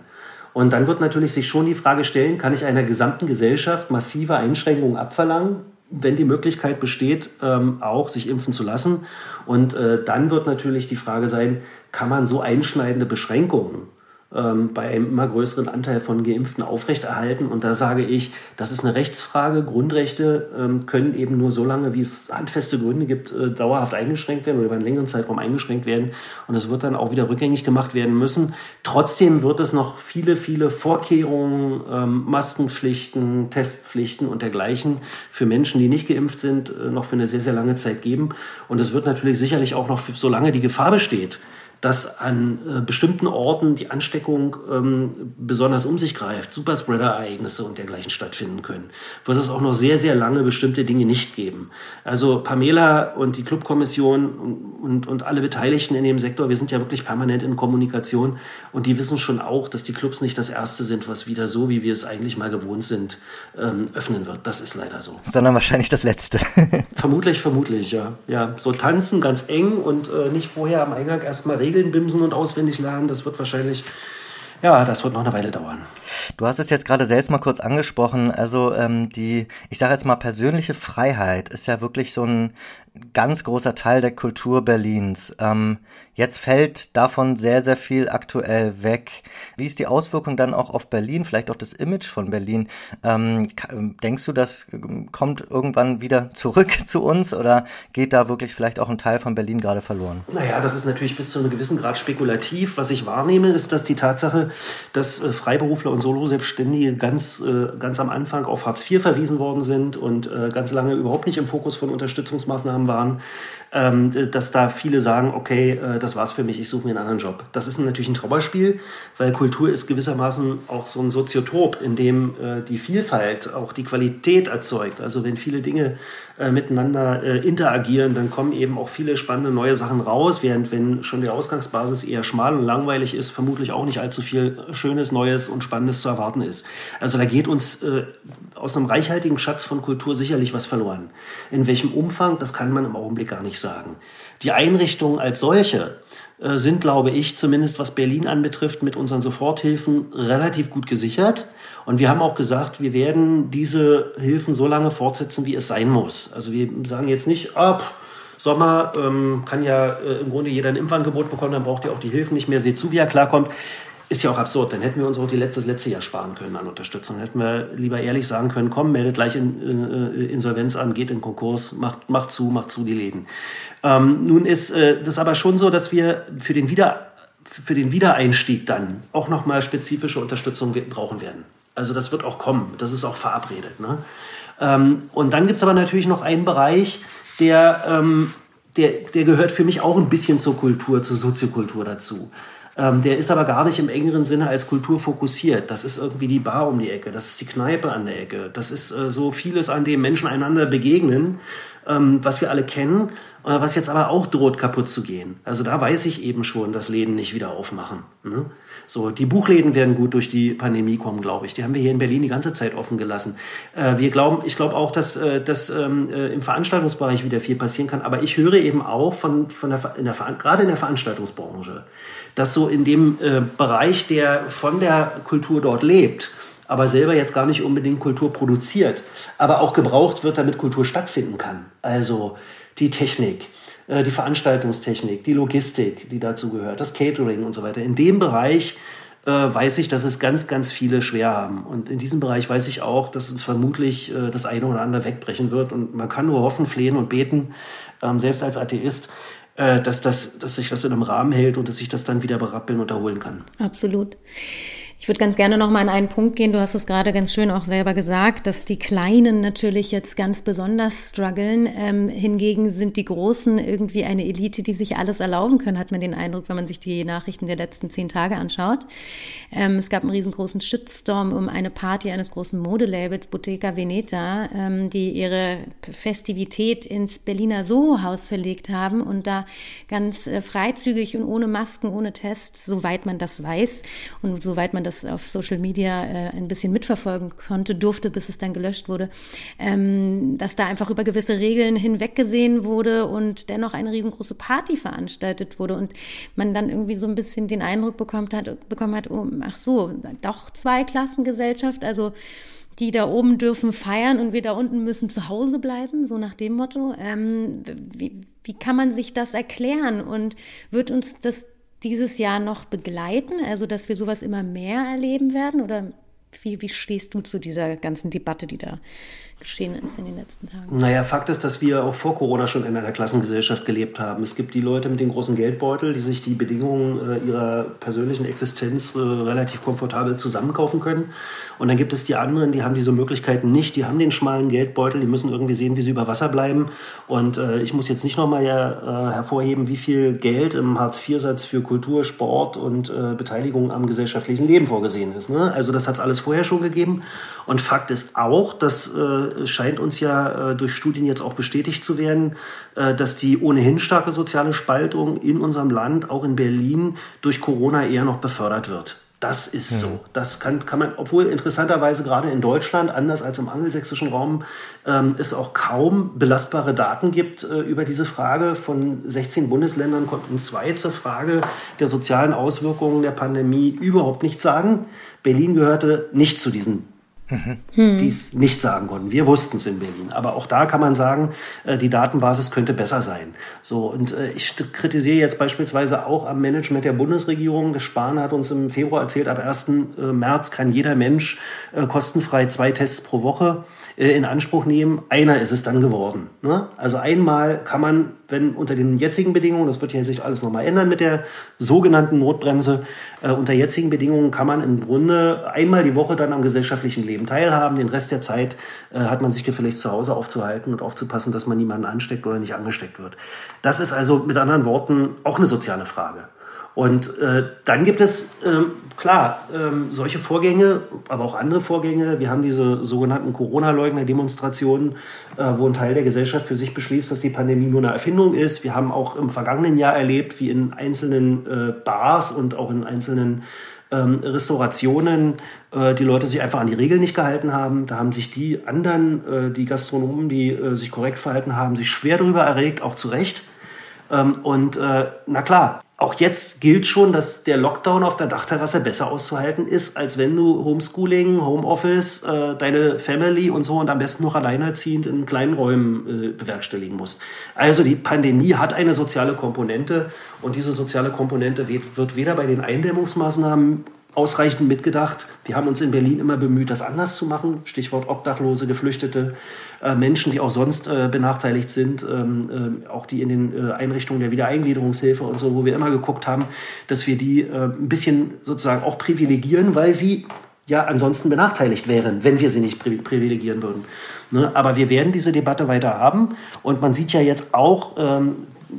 Und dann wird natürlich sich schon die Frage stellen, kann ich einer gesamten Gesellschaft massive Einschränkungen abverlangen, wenn die Möglichkeit besteht, ähm, auch sich impfen zu lassen. Und äh, dann wird natürlich die Frage sein, kann man so einschneidende Beschränkungen ähm, bei einem immer größeren Anteil von Geimpften aufrechterhalten. Und da sage ich, das ist eine Rechtsfrage. Grundrechte ähm, können eben nur so lange, wie es handfeste Gründe gibt, äh, dauerhaft eingeschränkt werden oder über einen längeren Zeitraum eingeschränkt werden. Und es wird dann auch wieder rückgängig gemacht werden müssen. Trotzdem wird es noch viele, viele Vorkehrungen, ähm, Maskenpflichten, Testpflichten und dergleichen für Menschen, die nicht geimpft sind, äh, noch für eine sehr, sehr lange Zeit geben. Und es wird natürlich sicherlich auch noch, solange die Gefahr besteht, dass an äh, bestimmten Orten die Ansteckung ähm, besonders um sich greift, Superspreader-Ereignisse und dergleichen stattfinden können, wird es auch noch sehr, sehr lange bestimmte Dinge nicht geben. Also Pamela und die Clubkommission und, und, und alle Beteiligten in dem Sektor, wir sind ja wirklich permanent in Kommunikation und die wissen schon auch, dass die Clubs nicht das Erste sind, was wieder so, wie wir es eigentlich mal gewohnt sind, ähm, öffnen wird. Das ist leider so. Sondern wahrscheinlich das Letzte. vermutlich, vermutlich, ja. Ja, so tanzen ganz eng und äh, nicht vorher am Eingang erstmal regeln bimsen und auswendig lernen, das wird wahrscheinlich, ja, das wird noch eine Weile dauern. Du hast es jetzt gerade selbst mal kurz angesprochen. Also ähm, die, ich sage jetzt mal, persönliche Freiheit ist ja wirklich so ein ganz großer Teil der Kultur Berlins. Ähm, jetzt fällt davon sehr, sehr viel aktuell weg. Wie ist die Auswirkung dann auch auf Berlin, vielleicht auch das Image von Berlin? Ähm, denkst du, das kommt irgendwann wieder zurück zu uns oder geht da wirklich vielleicht auch ein Teil von Berlin gerade verloren? Naja, das ist natürlich bis zu einem gewissen Grad spekulativ. Was ich wahrnehme, ist, dass die Tatsache, dass äh, Freiberufler und Solo-Selbstständige ganz, äh, ganz am Anfang auf Hartz IV verwiesen worden sind und äh, ganz lange überhaupt nicht im Fokus von Unterstützungsmaßnahmen waren, ähm, dass da viele sagen, okay, äh, das war's für mich, ich suche mir einen anderen Job. Das ist natürlich ein Trauerspiel, weil Kultur ist gewissermaßen auch so ein Soziotop, in dem äh, die Vielfalt auch die Qualität erzeugt. Also wenn viele Dinge äh, miteinander äh, interagieren, dann kommen eben auch viele spannende neue Sachen raus, während wenn schon die Ausgangsbasis eher schmal und langweilig ist, vermutlich auch nicht allzu viel Schönes, Neues und Spannendes zu erwarten ist. Also da geht uns äh, aus einem reichhaltigen Schatz von Kultur sicherlich was verloren. In welchem Umfang, das kann man im Augenblick gar nicht sagen. Die Einrichtungen als solche äh, sind, glaube ich, zumindest was Berlin anbetrifft, mit unseren Soforthilfen relativ gut gesichert. Und wir haben auch gesagt, wir werden diese Hilfen so lange fortsetzen, wie es sein muss. Also wir sagen jetzt nicht, ab Sommer ähm, kann ja äh, im Grunde jeder ein Impfangebot bekommen, dann braucht ihr auch die Hilfen nicht mehr. Seht zu, wie er klarkommt. Ist ja auch absurd. Dann hätten wir uns auch die letzte, letzte Jahr sparen können an Unterstützung. Hätten wir lieber ehrlich sagen können, komm, meldet gleich in, äh, Insolvenz an, geht in Konkurs, macht, macht zu, macht zu die Läden. Ähm, nun ist äh, das aber schon so, dass wir für den Wieder für den Wiedereinstieg dann auch nochmal spezifische Unterstützung brauchen werden. Also das wird auch kommen, das ist auch verabredet. Ne? Ähm, und dann gibt's aber natürlich noch einen Bereich, der, ähm, der, der gehört für mich auch ein bisschen zur Kultur, zur Soziokultur dazu. Ähm, der ist aber gar nicht im engeren Sinne als Kultur fokussiert. Das ist irgendwie die Bar um die Ecke, das ist die Kneipe an der Ecke, das ist äh, so vieles, an dem Menschen einander begegnen, ähm, was wir alle kennen, was jetzt aber auch droht kaputt zu gehen. Also da weiß ich eben schon, dass Läden nicht wieder aufmachen. Ne? So, die Buchläden werden gut durch die Pandemie kommen, glaube ich. Die haben wir hier in Berlin die ganze Zeit offen gelassen. Äh, wir glauben, ich glaube auch, dass, äh, dass ähm, äh, im Veranstaltungsbereich wieder viel passieren kann. Aber ich höre eben auch von, von der, in der gerade in der Veranstaltungsbranche, dass so in dem äh, Bereich, der von der Kultur dort lebt, aber selber jetzt gar nicht unbedingt Kultur produziert, aber auch gebraucht wird, damit Kultur stattfinden kann. Also die Technik, äh, die Veranstaltungstechnik, die Logistik, die dazu gehört, das Catering und so weiter. In dem Bereich äh, weiß ich, dass es ganz, ganz viele schwer haben. Und in diesem Bereich weiß ich auch, dass uns vermutlich äh, das eine oder andere wegbrechen wird. Und man kann nur hoffen, flehen und beten, ähm, selbst als Atheist, äh, dass, das, dass sich das in einem Rahmen hält und dass sich das dann wieder berappeln und erholen kann. Absolut. Ich würde ganz gerne noch mal an einen Punkt gehen. Du hast es gerade ganz schön auch selber gesagt, dass die Kleinen natürlich jetzt ganz besonders strugglen. Ähm, hingegen sind die Großen irgendwie eine Elite, die sich alles erlauben können, hat man den Eindruck, wenn man sich die Nachrichten der letzten zehn Tage anschaut. Ähm, es gab einen riesengroßen Shitstorm um eine Party eines großen Modelabels, Bottega Veneta, ähm, die ihre Festivität ins Berliner Soho-Haus verlegt haben und da ganz äh, freizügig und ohne Masken, ohne Tests, soweit man das weiß und soweit man das auf Social Media äh, ein bisschen mitverfolgen konnte, durfte, bis es dann gelöscht wurde, ähm, dass da einfach über gewisse Regeln hinweggesehen wurde und dennoch eine riesengroße Party veranstaltet wurde und man dann irgendwie so ein bisschen den Eindruck bekommt hat, bekommen hat, oh, ach so, doch Zweiklassengesellschaft, also die da oben dürfen feiern und wir da unten müssen zu Hause bleiben, so nach dem Motto. Ähm, wie, wie kann man sich das erklären und wird uns das dieses Jahr noch begleiten? Also, dass wir sowas immer mehr erleben werden? Oder Wie, wie stehst du zu dieser ganzen Debatte, die da geschehen ist in den letzten Tagen? Naja, Fakt ist, dass wir auch vor Corona schon in einer Klassengesellschaft gelebt haben. Es gibt die Leute mit dem großen Geldbeutel, die sich die Bedingungen äh, ihrer persönlichen Existenz äh, relativ komfortabel zusammenkaufen können. Und dann gibt es die anderen, die haben diese Möglichkeiten nicht, die haben den schmalen Geldbeutel, die müssen irgendwie sehen, wie sie über Wasser bleiben. Und äh, ich muss jetzt nicht nochmal ja, äh, hervorheben, wie viel Geld im Hartz-IV-Satz für Kultur, Sport und äh, Beteiligung am gesellschaftlichen Leben vorgesehen ist. Ne? Also das hat es alles vorher schon gegeben. Und Fakt ist auch, das äh, scheint uns ja äh, durch Studien jetzt auch bestätigt zu werden, äh, dass die ohnehin starke soziale Spaltung in unserem Land, auch in Berlin, durch Corona eher noch befördert wird. Das ist ja. so. Das kann, kann man, obwohl interessanterweise gerade in Deutschland, anders als im angelsächsischen Raum, ähm, es auch kaum belastbare Daten gibt äh, über diese Frage. Von 16 Bundesländern konnten zwei zur Frage der sozialen Auswirkungen der Pandemie überhaupt nichts sagen. Berlin gehörte nicht zu diesen mhm. die es nicht sagen konnten. Wir wussten es in Berlin. Aber auch da kann man sagen, äh, die Datenbasis könnte besser sein. So, und äh, ich kritisiere jetzt beispielsweise auch am Management der Bundesregierung. Spahn hat uns im Februar erzählt, ab 1. Äh, März kann jeder Mensch kostenfrei zwei Tests pro Woche in Anspruch nehmen. Einer ist es dann geworden. Ne? Also einmal kann man, wenn unter den jetzigen Bedingungen, das wird ja sich alles nochmal ändern mit der sogenannten Notbremse, äh, unter jetzigen Bedingungen kann man im Grunde einmal die Woche dann am gesellschaftlichen Leben teilhaben. Den Rest der Zeit äh, hat man sich vielleicht zu Hause aufzuhalten und aufzupassen, dass man niemanden ansteckt oder nicht angesteckt wird. Das ist also mit anderen Worten auch eine soziale Frage. Und äh, dann gibt es, ähm, klar, ähm, solche Vorgänge, aber auch andere Vorgänge. Wir haben diese sogenannten Corona-Leugner-Demonstrationen, äh, wo ein Teil der Gesellschaft für sich beschließt, dass die Pandemie nur eine Erfindung ist. Wir haben auch im vergangenen Jahr erlebt, wie in einzelnen äh, Bars und auch in einzelnen ähm, Restaurationen äh, die Leute sich einfach an die Regeln nicht gehalten haben. Da haben sich die anderen, äh, die Gastronomen, die äh, sich korrekt verhalten haben, sich schwer darüber erregt, auch zu Recht. Ähm, und äh, na klar, auch jetzt gilt schon, dass der Lockdown auf der Dachterrasse besser auszuhalten ist, als wenn du Homeschooling, Homeoffice, äh, deine Family und so und am besten noch alleinerziehend in kleinen Räumen äh, bewerkstelligen musst. Also die Pandemie hat eine soziale Komponente und diese soziale Komponente wird, weder bei den Eindämmungsmaßnahmen ausreichend mitgedacht. Wir haben uns in Berlin immer bemüht, das anders zu machen. Stichwort Obdachlose, Geflüchtete, Menschen, die auch sonst äh, benachteiligt sind, ähm, äh, auch die in den äh, Einrichtungen der Wiedereingliederungshilfe und so, wo wir immer geguckt haben, dass wir die äh, ein bisschen sozusagen auch privilegieren, weil sie ja ansonsten benachteiligt wären, wenn wir sie nicht privilegieren würden. Ne? Aber wir werden diese Debatte weiter haben und man sieht ja jetzt auch ähm,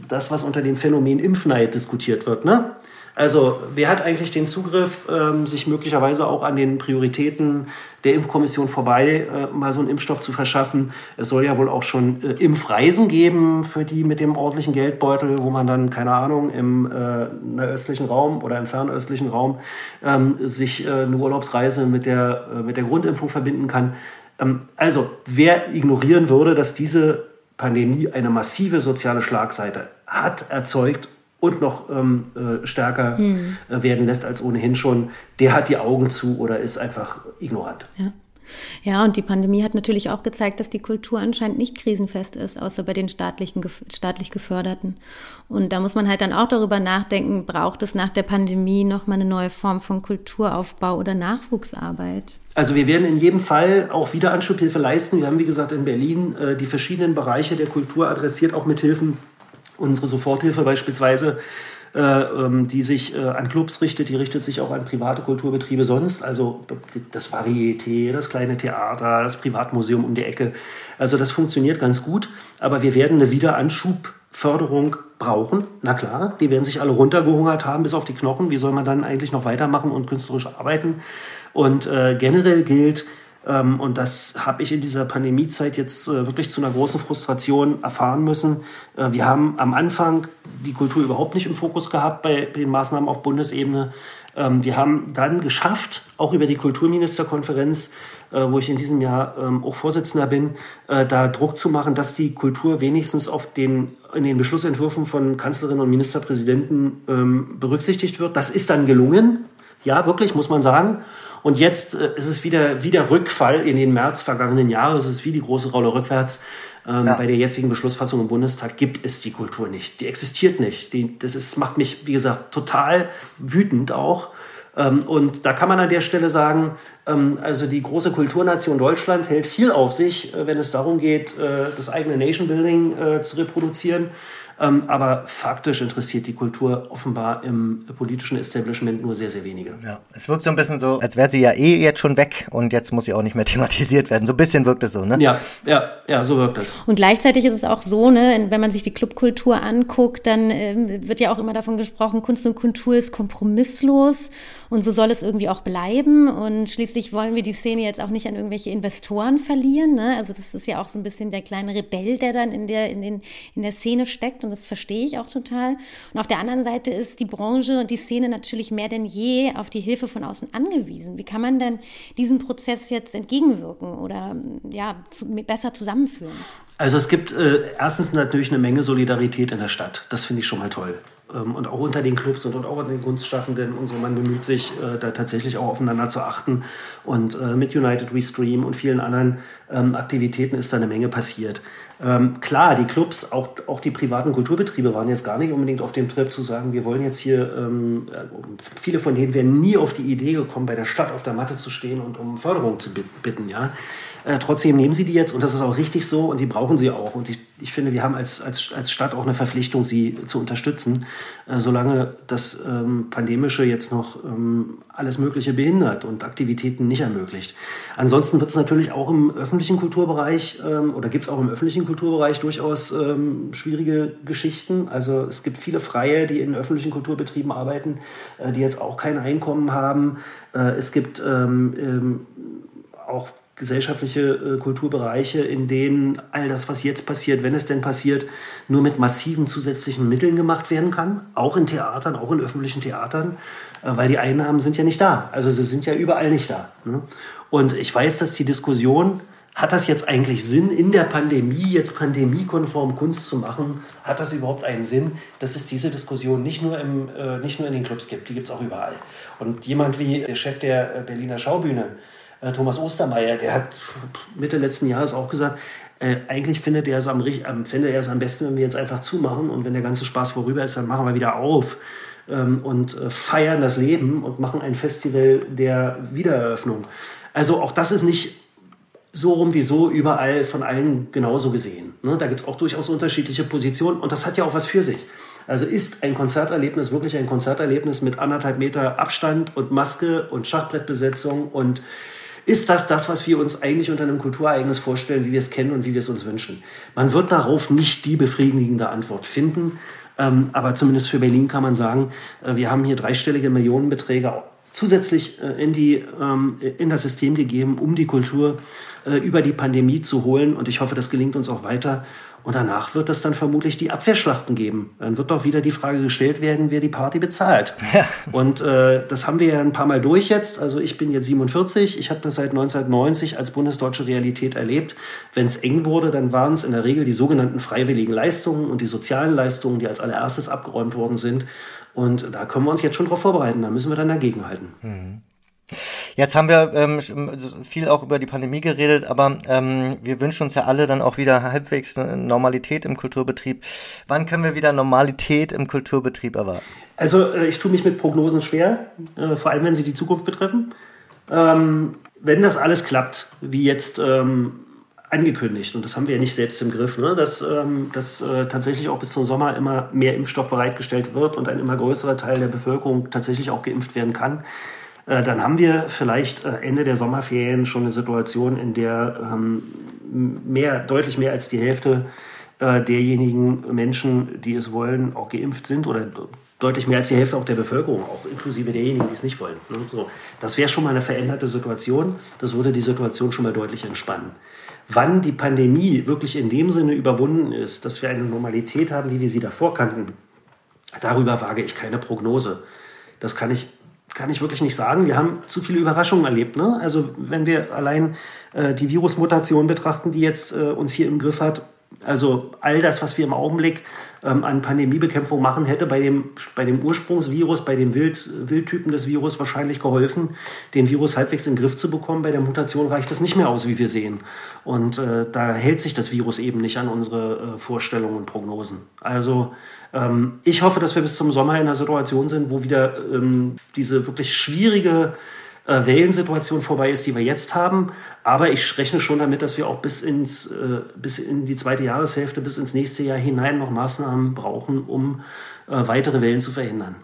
das, was unter dem Phänomen Impfneid diskutiert wird. Ne? Also wer hat eigentlich den Zugriff, ähm, sich möglicherweise auch an den Prioritäten der Impfkommission vorbei äh, mal so einen Impfstoff zu verschaffen? Es soll ja wohl auch schon äh, Impfreisen geben für die mit dem ordentlichen Geldbeutel, wo man dann, keine Ahnung, im äh, östlichen Raum oder im fernöstlichen Raum ähm, sich äh, eine Urlaubsreise mit der, äh, mit der Grundimpfung verbinden kann. Ähm, also wer ignorieren würde, dass diese Pandemie eine massive soziale Schlagseite hat, erzeugt und noch ähm, äh, stärker hm. äh, werden lässt als ohnehin schon, der hat die Augen zu oder ist einfach ignorant. Ja. Ja, und die Pandemie hat natürlich auch gezeigt, dass die Kultur anscheinend nicht krisenfest ist, außer bei den staatlichen, staatlich geförderten. Und da muss man halt dann auch darüber nachdenken, braucht es nach der Pandemie nochmal eine neue Form von Kulturaufbau oder Nachwuchsarbeit? Also wir werden in jedem Fall auch wieder Anschubhilfe leisten. Wir haben, wie gesagt, in Berlin äh, die verschiedenen Bereiche der Kultur adressiert, auch mit Hilfen Unsere Soforthilfe beispielsweise, äh, ähm, die sich äh, an Clubs richtet, die richtet sich auch an private Kulturbetriebe sonst, also das Varieté, das kleine Theater, das Privatmuseum um die Ecke. Also das funktioniert ganz gut, aber wir werden eine Wiederanschubförderung brauchen. Na klar, die werden sich alle runtergehungert haben bis auf die Knochen. Wie soll man dann eigentlich noch weitermachen und künstlerisch arbeiten? Und äh, generell gilt, und das habe ich in dieser Pandemiezeit jetzt äh, wirklich zu einer großen Frustration erfahren müssen. Äh, wir haben am Anfang die Kultur überhaupt nicht im Fokus gehabt bei den Maßnahmen auf Bundesebene. Ähm, wir haben dann geschafft, auch über die Kulturministerkonferenz, äh, wo ich in diesem Jahr ähm, auch Vorsitzender bin, da Druck zu machen, dass die Kultur wenigstens auf den, in den Beschlussentwürfen von Kanzlerinnen und Ministerpräsidenten berücksichtigt wird. Das ist dann gelungen. Ja, wirklich, muss man sagen. Und jetzt äh, ist es wieder, wieder Rückfall in den März vergangenen Jahres. Es ist wie die große Rolle rückwärts. Ähm, ja. Bei der jetzigen Beschlussfassung im Bundestag gibt es die Kultur nicht. Die existiert nicht. Die, das ist, macht mich, wie gesagt, total wütend auch. Ähm, und da kann man an der Stelle sagen, ähm, also die große Kulturnation Deutschland hält viel auf sich, äh, wenn es darum geht, äh, das eigene Nation Building äh, zu reproduzieren. Ähm, aber faktisch interessiert die Kultur offenbar im politischen Establishment nur sehr, sehr wenige. Ja, es wirkt so ein bisschen so, als wäre sie ja eh jetzt schon weg und jetzt muss sie auch nicht mehr thematisiert werden. So ein bisschen wirkt es so, ne? Ja, ja, ja, so wirkt es. Und gleichzeitig ist es auch so, ne, wenn man sich die Clubkultur anguckt, dann äh, wird ja auch immer davon gesprochen, Kunst und Kultur ist kompromisslos und so soll es irgendwie auch bleiben. Und schließlich wollen wir die Szene jetzt auch nicht an irgendwelche Investoren verlieren. Ne? Also das ist ja auch so ein bisschen der kleine Rebell, der dann in der, in, den, in der Szene steckt. Und das verstehe ich auch total. Und auf der anderen Seite ist die Branche und die Szene natürlich mehr denn je auf die Hilfe von außen angewiesen. Wie kann man denn diesem Prozess jetzt entgegenwirken oder ja, zu, besser zusammenführen? Also es gibt äh, erstens natürlich eine Menge Solidarität in der Stadt. Das finde ich schon mal toll. Ähm, und auch unter den Clubs und, auch unter den Kunstschaffenden und so. Man bemüht sich, äh, da tatsächlich auch aufeinander zu achten. Und äh, mit United We Stream und vielen anderen ähm, Aktivitäten ist da eine Menge passiert. Ähm, klar, die Clubs, auch, auch die privaten Kulturbetriebe waren jetzt gar nicht unbedingt auf dem Trip zu sagen, wir wollen jetzt hier, äh, viele von denen wären nie auf die Idee gekommen, bei der Stadt auf der Matte zu stehen und um Förderung zu bitten, ja. Äh, trotzdem nehmen sie die jetzt und das ist auch richtig so und die brauchen sie auch. Und ich, ich finde, wir haben als, als, als Stadt auch eine Verpflichtung, sie zu unterstützen, äh, solange das ähm, Pandemische jetzt noch ähm, alles Mögliche behindert und Aktivitäten nicht ermöglicht. Ansonsten wird es natürlich auch im öffentlichen Kulturbereich ähm, oder gibt es auch im öffentlichen Kulturbereich durchaus ähm, schwierige Geschichten. Also es gibt viele Freie, die in öffentlichen Kulturbetrieben arbeiten, äh, die jetzt auch kein Einkommen haben. Äh, es gibt ähm, ähm, auch gesellschaftliche äh, Kulturbereiche, in denen all das, was jetzt passiert, wenn es denn passiert, nur mit massiven zusätzlichen Mitteln gemacht werden kann, auch in Theatern, auch in öffentlichen Theatern, äh, weil die Einnahmen sind ja nicht da. Also sie sind ja überall nicht da. Ne? Und ich weiß, dass die Diskussion, hat das jetzt eigentlich Sinn, in der Pandemie jetzt pandemiekonform Kunst zu machen? Hat das überhaupt einen Sinn? Dass es diese Diskussion nicht nur, im, äh, nicht nur in den Clubs gibt, die gibt es auch überall. Und jemand wie der Chef der äh, Berliner Schaubühne, Thomas Ostermeier, der hat Mitte letzten Jahres auch gesagt, äh, eigentlich findet er, es am, am, findet er es am besten, wenn wir jetzt einfach zumachen und wenn der ganze Spaß vorüber ist, dann machen wir wieder auf ähm, und äh, feiern das Leben und machen ein Festival der Wiedereröffnung. Also auch das ist nicht so rum wie so überall von allen genauso gesehen. Ne? Da gibt es auch durchaus unterschiedliche Positionen und das hat ja auch was für sich. Also ist ein Konzerterlebnis wirklich ein Konzerterlebnis mit anderthalb Meter Abstand und Maske und Schachbrettbesetzung und ist das das, was wir uns eigentlich unter einem Kulturereignis vorstellen, wie wir es kennen und wie wir es uns wünschen? Man wird darauf nicht die befriedigende Antwort finden. Ähm, aber zumindest für Berlin kann man sagen, äh, wir haben hier dreistellige Millionenbeträge zusätzlich äh, in, die, ähm, in das System gegeben, um die Kultur äh, über die Pandemie zu holen. Und ich hoffe, das gelingt uns auch weiter. Und danach wird es dann vermutlich die Abwehrschlachten geben. Dann wird doch wieder die Frage gestellt werden, wer die Party bezahlt. Ja. Und äh, das haben wir ja ein paar Mal durch jetzt. Also ich bin jetzt 47, ich habe das seit 1990 als bundesdeutsche Realität erlebt. Wenn es eng wurde, dann waren es in der Regel die sogenannten freiwilligen Leistungen und die sozialen Leistungen, die als allererstes abgeräumt worden sind. Und da können wir uns jetzt schon darauf vorbereiten. Da müssen wir dann dagegenhalten. Mhm. Jetzt haben wir ähm, viel auch über die Pandemie geredet, aber ähm, wir wünschen uns ja alle dann auch wieder halbwegs Normalität im Kulturbetrieb. Wann können wir wieder Normalität im Kulturbetrieb erwarten? Also äh, ich tue mich mit Prognosen schwer, äh, vor allem wenn sie die Zukunft betreffen. Ähm, wenn das alles klappt, wie jetzt ähm, angekündigt, und das haben wir ja nicht selbst im Griff, ne? dass, ähm, dass äh, tatsächlich auch bis zum Sommer immer mehr Impfstoff bereitgestellt wird und ein immer größerer Teil der Bevölkerung tatsächlich auch geimpft werden kann, dann haben wir vielleicht äh, Ende der Sommerferien schon eine Situation, in der ähm, mehr, deutlich mehr als die Hälfte äh, derjenigen Menschen, die es wollen, auch geimpft sind oder deutlich mehr als die Hälfte auch der Bevölkerung, auch inklusive derjenigen, die es nicht wollen. Ne? So, das wäre schon mal eine veränderte Situation. Das würde die Situation schon mal deutlich entspannen. Wann die Pandemie wirklich in dem Sinne überwunden ist, dass wir eine Normalität haben, wie wir sie davor kannten, darüber wage ich keine Prognose. Das kann ich kann ich wirklich nicht sagen. Wir haben zu viele Überraschungen erlebt. Ne? Also wenn wir allein äh, die Virusmutation betrachten, die jetzt äh, uns hier im Griff hat, Also all das, was wir im Augenblick ähm, an Pandemiebekämpfung machen, hätte bei dem, bei dem Ursprungsvirus, bei dem Wild, Wildtypen des Virus wahrscheinlich geholfen, den Virus halbwegs in den Griff zu bekommen. Bei der Mutation reicht das nicht mehr aus, wie wir sehen. Und äh, da hält sich das Virus eben nicht an unsere äh, Vorstellungen und Prognosen. Also ähm, ich hoffe, dass wir bis zum Sommer in einer Situation sind, wo wieder ähm, diese wirklich schwierige äh, Wellensituation vorbei ist, die wir jetzt haben. Aber ich rechne schon damit, dass wir auch bis ins, äh, bis in die zweite Jahreshälfte, bis ins nächste Jahr hinein noch Maßnahmen brauchen, um äh, weitere Wellen zu verhindern.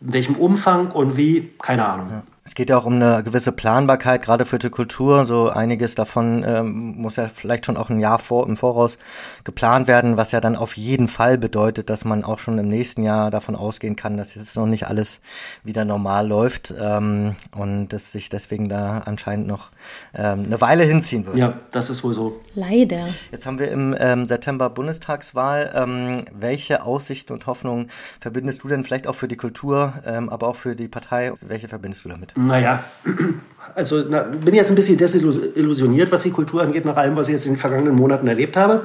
In welchem Umfang und wie, keine Ahnung. Ja. Es geht ja auch um eine gewisse Planbarkeit, gerade für die Kultur. So einiges davon ähm, muss ja vielleicht schon auch ein Jahr vor, im Voraus geplant werden, was ja dann auf jeden Fall bedeutet, dass man auch schon im nächsten Jahr davon ausgehen kann, dass jetzt noch nicht alles wieder normal läuft ähm, und dass sich deswegen da anscheinend noch ähm, eine Weile hinziehen wird. Ja, das ist wohl so. Leider. Jetzt haben wir im ähm, September Bundestagswahl. Ähm, welche Aussichten und Hoffnungen verbindest du denn vielleicht auch für die Kultur, ähm, aber auch für die Partei? Welche verbindest du damit? Naja, also na, bin jetzt ein bisschen desillusioniert, was die Kultur angeht, nach allem, was ich jetzt in den vergangenen Monaten erlebt habe.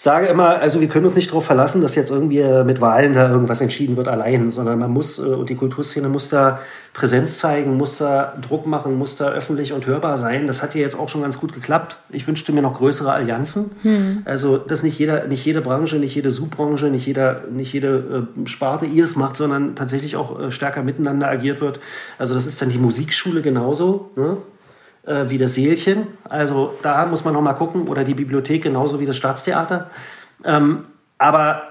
Sage immer, also wir können uns nicht darauf verlassen, dass jetzt irgendwie mit Wahlen da irgendwas entschieden wird allein, sondern man muss, äh, und die Kulturszene muss da Präsenz zeigen, muss da Druck machen, muss da öffentlich und hörbar sein. Das hat ja jetzt auch schon ganz gut geklappt. Ich wünschte mir noch größere Allianzen. Hm. Also, dass nicht jeder, nicht jede Branche, nicht jede Subbranche, nicht jeder, nicht jede äh, Sparte ihres macht, sondern tatsächlich auch äh, stärker miteinander agiert wird. Also, das ist dann die Musikschule genauso. Ne? Äh, wie das Seelchen. Also da muss man noch mal gucken. Oder die Bibliothek genauso wie das Staatstheater. Ähm, aber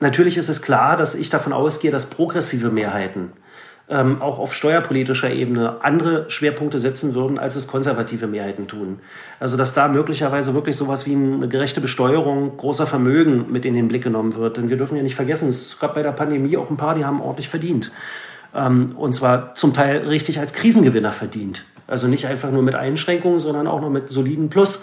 natürlich ist es klar, dass ich davon ausgehe, dass progressive Mehrheiten ähm, auch auf steuerpolitischer Ebene andere Schwerpunkte setzen würden, als es konservative Mehrheiten tun. Also dass da möglicherweise wirklich sowas wie eine gerechte Besteuerung großer Vermögen mit in den Blick genommen wird. Denn wir dürfen ja nicht vergessen, es gab bei der Pandemie auch ein paar, die haben ordentlich verdient. Ähm, und zwar zum Teil richtig als Krisengewinner verdient. Also nicht einfach nur mit Einschränkungen, sondern auch noch mit soliden Plus.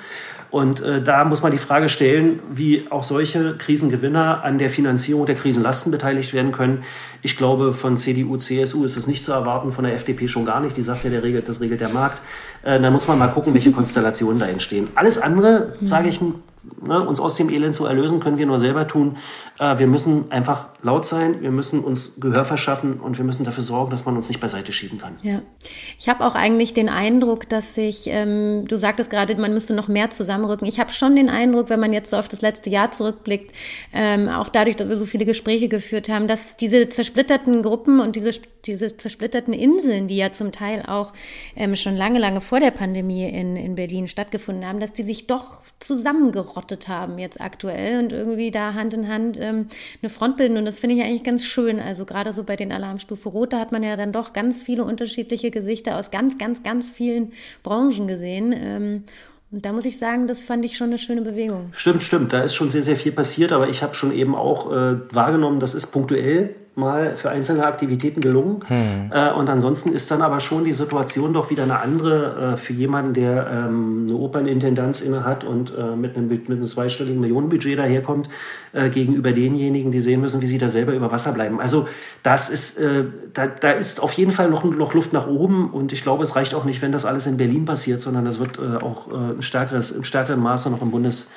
Und äh, da muss man die Frage stellen, wie auch solche Krisengewinner an der Finanzierung der Krisenlasten beteiligt werden können. Ich glaube, von CDU, CSU ist es nicht zu erwarten, von der FDP schon gar nicht. Die sagt ja, der regelt, das regelt der Markt. Äh, da muss man mal gucken, welche Konstellationen da entstehen. Alles andere, sage ich, ne, uns aus dem Elend zu erlösen, können wir nur selber tun. Äh, wir müssen einfach laut sein, wir müssen uns Gehör verschaffen und wir müssen dafür sorgen, dass man uns nicht beiseite schieben kann. Ja, ich habe auch eigentlich den Eindruck, dass sich, ähm, du sagtest gerade, man müsste noch mehr zusammenrücken. Ich habe schon den Eindruck, wenn man jetzt so auf das letzte Jahr zurückblickt, ähm, auch dadurch, dass wir so viele Gespräche geführt haben, dass diese zersplitterten Gruppen und diese, diese zersplitterten Inseln, die ja zum Teil auch ähm, schon lange, lange vor der Pandemie in, in Berlin stattgefunden haben, dass die sich doch zusammengerottet haben jetzt aktuell und irgendwie da Hand in Hand ähm, eine Front bilden. Und das finde ich eigentlich ganz schön. Also gerade so bei den Alarmstufe Rot, da hat man ja dann doch ganz viele unterschiedliche Gesichter aus ganz, ganz, ganz vielen Branchen gesehen. Ähm, und da muss ich sagen, das fand ich schon eine schöne Bewegung. Stimmt, stimmt. Da ist schon sehr, sehr viel passiert, aber ich habe schon eben auch äh, wahrgenommen, das ist punktuell mal für einzelne Aktivitäten gelungen. Hm. Äh, und ansonsten ist dann aber schon die Situation doch wieder eine andere äh, für jemanden, der ähm, eine Opernintendanz innehat und äh, mit, einem, mit einem zweistelligen Millionenbudget daherkommt, äh, gegenüber denjenigen, die sehen müssen, wie sie da selber über Wasser bleiben. Also das ist, äh, da, da ist auf jeden Fall noch, noch Luft nach oben und ich glaube, es reicht auch nicht, wenn das alles in Berlin passiert, sondern das wird äh, auch ein stärkeres, im stärkeren Maße noch im Bundes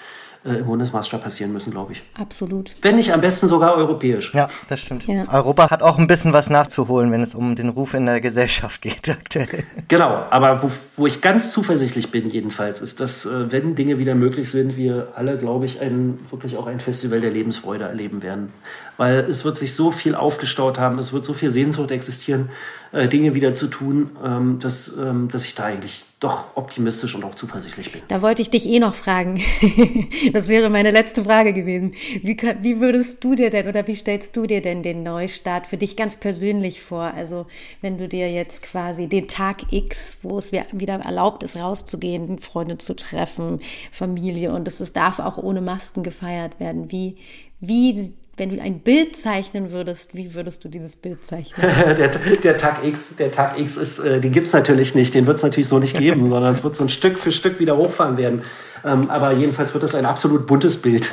äh, im Bundesmaßstab passieren müssen, glaube ich. Absolut. Wenn nicht am besten sogar europäisch. Ja, das stimmt. Ja. Europa hat auch ein bisschen was nachzuholen, wenn es um den Ruf in der Gesellschaft geht aktuell. Genau, aber wo, wo ich ganz zuversichtlich bin jedenfalls, ist, dass äh, wenn Dinge wieder möglich sind, wir alle, glaube ich, ein, wirklich auch ein Festival der Lebensfreude erleben werden. Weil es wird sich so viel aufgestaut haben, es wird so viel Sehnsucht existieren, äh, Dinge wieder zu tun, ähm, dass, ähm, dass ich da eigentlich doch optimistisch und auch zuversichtlich bin. Da wollte ich dich eh noch fragen. das wäre meine letzte Frage gewesen. Wie, wie würdest du dir denn oder wie stellst du dir denn den Neustart für dich ganz persönlich vor? Also wenn du dir jetzt quasi den Tag X, wo es wieder erlaubt ist, rauszugehen, Freunde zu treffen, Familie und es darf auch ohne Masken gefeiert werden. Wie, wie wenn du ein Bild zeichnen würdest, wie würdest du dieses Bild zeichnen? der, der, Tag X, der Tag X ist, äh, den gibt es natürlich nicht, den wird es natürlich so nicht geben, sondern es wird so ein Stück für Stück wieder hochfahren werden. Ähm, aber jedenfalls wird es ein absolut buntes Bild.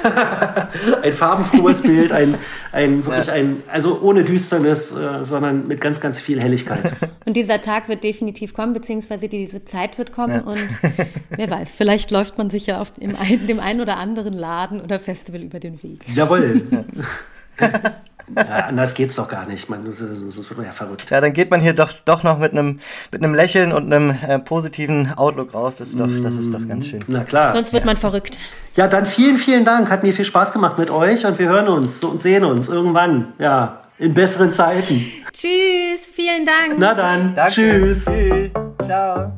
ein farbenfrohes Bild, ein, ein wirklich ein, also ohne Düsternis, äh, sondern mit ganz, ganz viel Helligkeit. Und dieser Tag wird definitiv kommen, beziehungsweise diese Zeit wird kommen. Ja. Und wer weiß, vielleicht läuft man sich ja auf dem, dem einen oder anderen Laden oder Festival über den Weg. Jawohl. Ja, anders geht's doch gar nicht. Man, das, das wird ja verrückt. Ja, dann geht man hier doch, doch noch mit einem, mit einem Lächeln und einem äh, positiven Outlook raus. Das ist doch, das ist doch ganz schön. Na klar. Sonst wird man verrückt. Ja, dann vielen, vielen Dank. Hat mir viel Spaß gemacht mit euch und wir hören uns und sehen uns irgendwann. Ja, in besseren Zeiten. Tschüss, vielen Dank. Na dann, Danke. tschüss. Tschüss. Ciao.